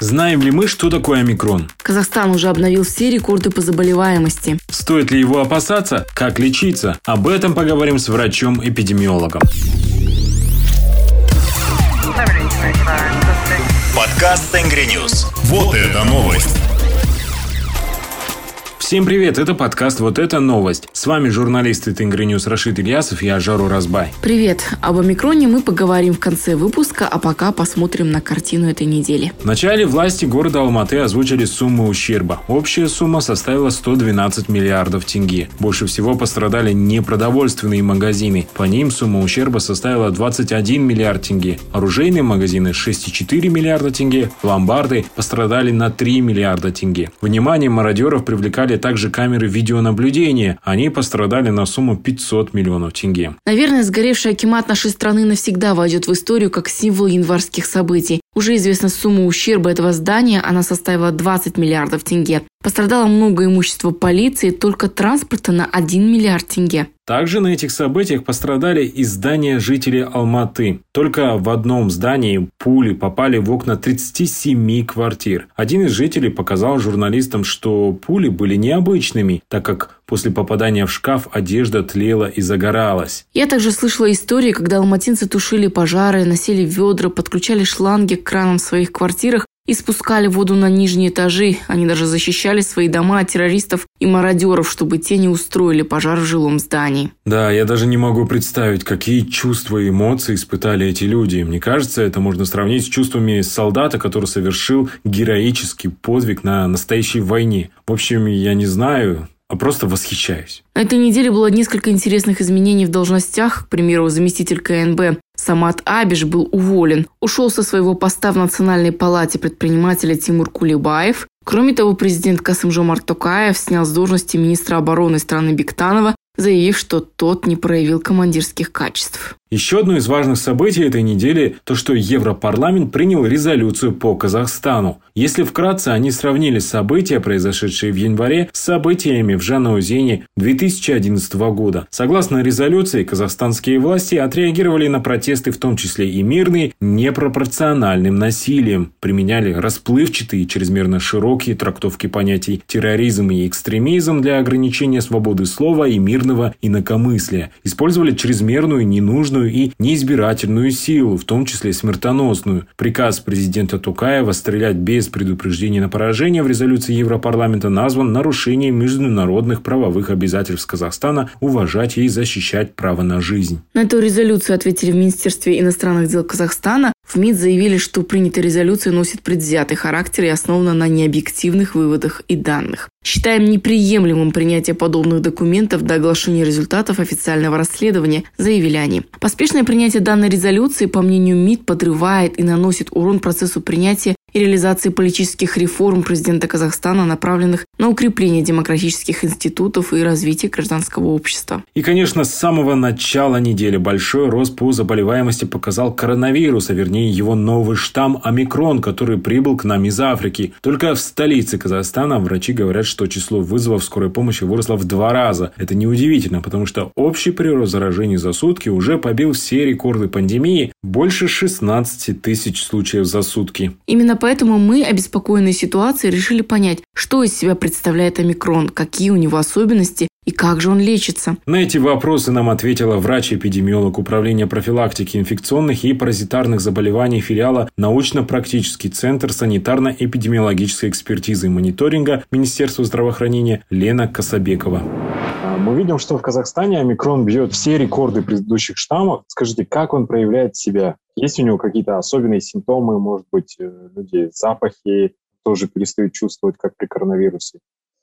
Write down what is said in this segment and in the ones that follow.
Знаем ли мы, что такое омикрон? Казахстан уже обновил все рекорды по заболеваемости. Стоит ли его опасаться? Как лечиться? Об этом поговорим с врачом-эпидемиологом. Подкаст Tengrinews. Вот это новость. Всем привет, это подкаст «Вот это новость». С вами журналисты Tengrinews Рашид Ильясов и я, Жару Разбай. Привет, об омикроне мы поговорим в конце выпуска, а пока посмотрим на картину этой недели. В начале власти города Алматы озвучили сумму ущерба. Общая сумма составила 112 миллиардов тенге. Больше всего пострадали непродовольственные магазины. По ним сумма ущерба составила 21 миллиард тенге. Оружейные магазины 6,4 миллиарда тенге. Ломбарды пострадали на 3 миллиарда тенге. Внимание мародеров привлекали также камеры видеонаблюдения. Они пострадали на сумму 500 миллионов тенге. Наверное, сгоревший акимат нашей страны навсегда войдет в историю как символ январских событий. Уже известна сумма ущерба этого здания, она составила 20 миллиардов тенге. Пострадало много имущества полиции, только транспорта на 1 миллиард тенге. Также на этих событиях пострадали и здания жителей Алматы. Только в одном здании пули попали в окна 37 квартир. Один из жителей показал журналистам, что пули были необычными, так как после попадания в шкаф одежда тлела и загоралась. Я также слышала истории, когда алматинцы тушили пожары, носили ведра, подключали шланги к кранам в своих квартирах и спускали воду на нижние этажи. Они даже защищали свои дома от террористов и мародеров, чтобы те не устроили пожар в жилом здании. Да, я даже не могу представить, какие чувства и эмоции испытали эти люди. Мне кажется, это можно сравнить с чувствами солдата, который совершил героический подвиг на настоящей войне. В общем, я не знаю, а просто восхищаюсь. На этой неделе было несколько интересных изменений в должностях. К примеру, заместитель КНБ Самат Абиш был уволен. Ушел со своего поста в Национальной палате предпринимателя Тимур Кулибаев. Кроме того, президент Касымжомар Токаев снял с должности министра обороны страны Биктанова, заявив, что тот не проявил командирских качеств. Еще одно из важных событий этой недели – то, что Европарламент принял резолюцию по Казахстану. Если вкратце, они сравнили события, произошедшие в январе, с событиями в Жанаузене 2011 года. Согласно резолюции, казахстанские власти отреагировали на протесты, в том числе и мирные, непропорциональным насилием, применяли расплывчатые и чрезмерно широкие трактовки понятий терроризм и экстремизм для ограничения свободы слова и мирного инакомыслия, использовали чрезмерную, ненужную ненужную и неизбирательную силу, в том числе смертоносную. Приказ президента Тукаева стрелять без предупреждения на поражение в резолюции Европарламента назван нарушением международных правовых обязательств Казахстана уважать и защищать право на жизнь. На эту резолюцию ответили в Министерстве иностранных дел Казахстана. В МИД заявили, что принятая резолюция носит предвзятый характер и основана на необъективных выводах и данных. Считаем неприемлемым принятие подобных документов до оглашения результатов официального расследования, заявили они. Поспешное принятие данной резолюции, по мнению МИД, подрывает и наносит урон процессу принятия и реализации политических реформ президента Казахстана, направленных на укрепление демократических институтов и развитие гражданского общества. И, конечно, с самого начала недели большой рост по заболеваемости показал коронавирус, а вернее его новый штамм омикрон, который прибыл к нам из Африки. Только в столице Казахстана врачи говорят, что число вызовов скорой помощи выросло в два раза. Это неудивительно, потому что общий прирост заражений за сутки уже побил все рекорды пандемии – больше 16 тысяч случаев за сутки. Именно поэтому мы, обеспокоенные ситуацией, решили понять, что из себя представляет омикрон, какие у него особенности и как же он лечится? На эти вопросы нам ответила врач-эпидемиолог Управления профилактики инфекционных и паразитарных заболеваний филиала Научно-практический центр санитарно-эпидемиологической экспертизы и мониторинга Министерства здравоохранения Лена Кособекова. А, мы видим, что в Казахстане омикрон бьет все рекорды предыдущих штаммов. Скажите, как он проявляет себя? Есть у него какие-то особенные симптомы, может быть, э, люди запахи тоже перестают чувствовать, как при коронавирусе?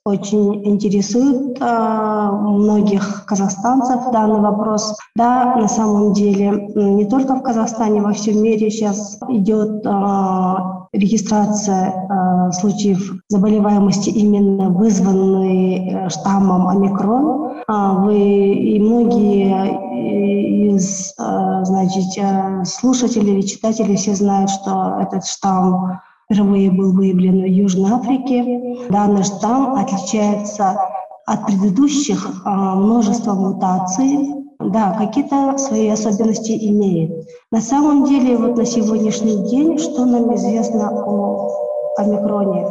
очень интересует э, многих казахстанцев данный вопрос. Да, на самом деле не только в Казахстане, во всем мире сейчас идет э, регистрация э, случаев заболеваемости именно вызванной штаммом омикрон. А вы и многие из значит, слушателей или читателей все знают, что этот штамм впервые был выявлен в Южной Африке. Данный штамм отличается от предыдущих а, множеством мутаций. Да, какие-то свои особенности имеет. На самом деле, вот на сегодняшний день, что нам известно о омикроне.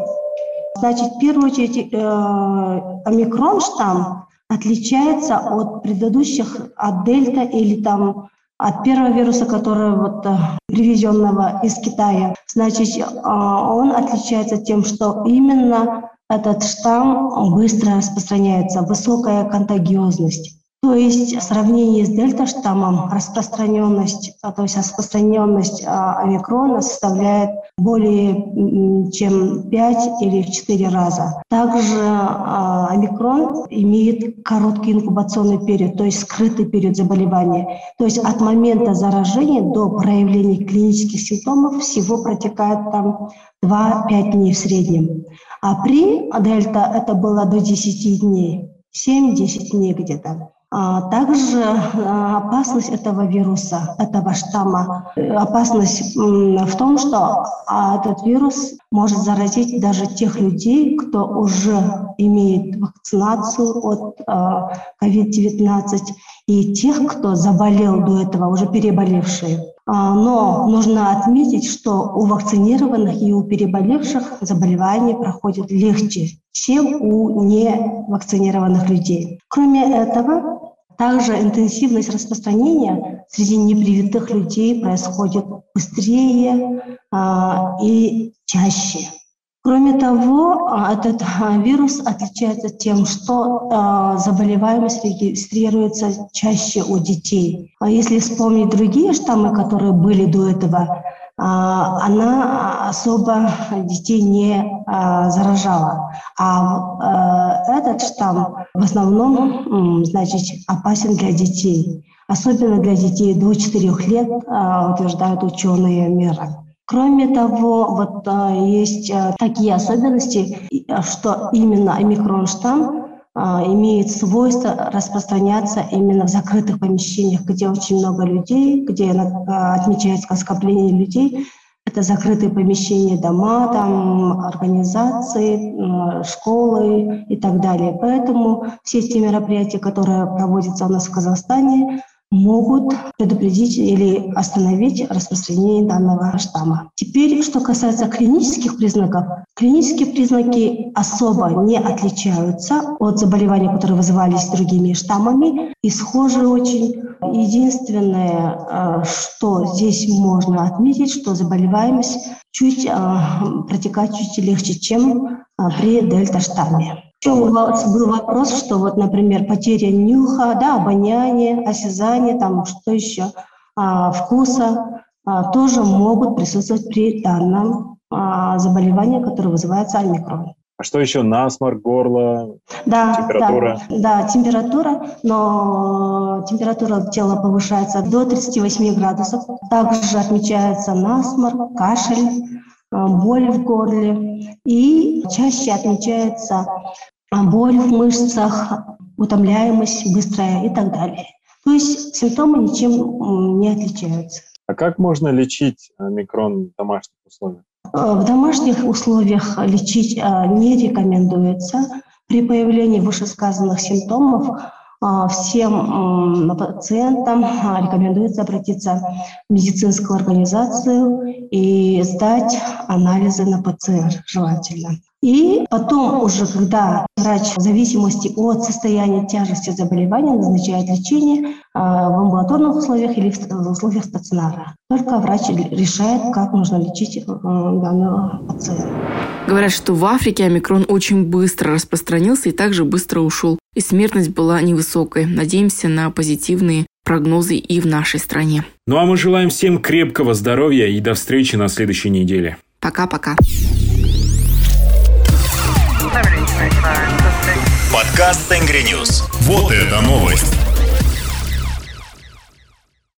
Значит, в первую очередь, э, омикрон штамм отличается от предыдущих, от дельта или там от первого вируса, который вот э, привезенного из Китая. Значит, э, он отличается тем, что именно этот штамм быстро распространяется, высокая контагиозность. То есть в сравнении с дельта-штаммом распространенность, а, то есть распространенность а, омикрона составляет более чем 5 или в 4 раза. Также а, омикрон имеет короткий инкубационный период, то есть скрытый период заболевания. То есть от момента заражения до проявления клинических симптомов всего протекает там 2-5 дней в среднем. А при дельта это было до 10 дней, 7-10 дней где-то. А также а, опасность этого вируса, этого штамма, опасность в том, что а, этот вирус может заразить даже тех людей, кто уже имеет вакцинацию от COVID-19, и тех, кто заболел до этого, уже переболевшие. Но нужно отметить, что у вакцинированных и у переболевших заболевание проходит легче, чем у невакцинированных людей. Кроме этого, также интенсивность распространения среди непривитых людей происходит быстрее а, и чаще. Кроме того, а, этот а, вирус отличается тем, что а, заболеваемость регистрируется чаще у детей. Если вспомнить другие штаммы, которые были до этого, а, она особо детей не а, заражала. А этот штамм в основном значит, опасен для детей. Особенно для детей до 4 лет, а, утверждают ученые мира. Кроме того, вот есть такие особенности, что именно омикрон штамм а, имеет свойство распространяться именно в закрытых помещениях, где очень много людей, где а, отмечается скопление людей. Это закрытые помещения, дома, там, организации, школы и так далее. Поэтому все эти мероприятия, которые проводятся у нас в Казахстане, могут предупредить или остановить распространение данного штамма. Теперь, что касается клинических признаков. Клинические признаки особо не отличаются от заболеваний, которые вызывались другими штаммами, и схожи очень. Единственное, э, что здесь можно отметить, что заболеваемость чуть э, протекает чуть легче, чем э, при дельта-штамме. Вас был вопрос, что вот, например, потеря нюха, да, обоняния, осязания, там что еще, а, вкуса, а, тоже могут присутствовать при данном а, заболевании, которое вызывается омикрон. А что еще? Насморк, горло, да, температура? Да, да, температура, но температура тела повышается до 38 градусов. Также отмечается насморк, кашель, боль в горле. И чаще отмечается а боль в мышцах, утомляемость быстрая и так далее. То есть симптомы ничем не отличаются. А как можно лечить микрон в домашних условиях? Э, в домашних условиях лечить э, не рекомендуется. При появлении вышесказанных симптомов э, всем пациентам рекомендуется обратиться в медицинскую организацию и сдать анализы на ПЦР желательно. И потом уже, когда врач в зависимости от состояния тяжести заболевания назначает лечение а, в амбулаторных условиях или в условиях стационара. Только врач решает, как нужно лечить э, данного пациента. Говорят, что в Африке омикрон очень быстро распространился и также быстро ушел. И смертность была невысокой. Надеемся на позитивные прогнозы и в нашей стране. Ну а мы желаем всем крепкого здоровья и до встречи на следующей неделе. Пока-пока. Подкаст Tengri News. Вот это новость.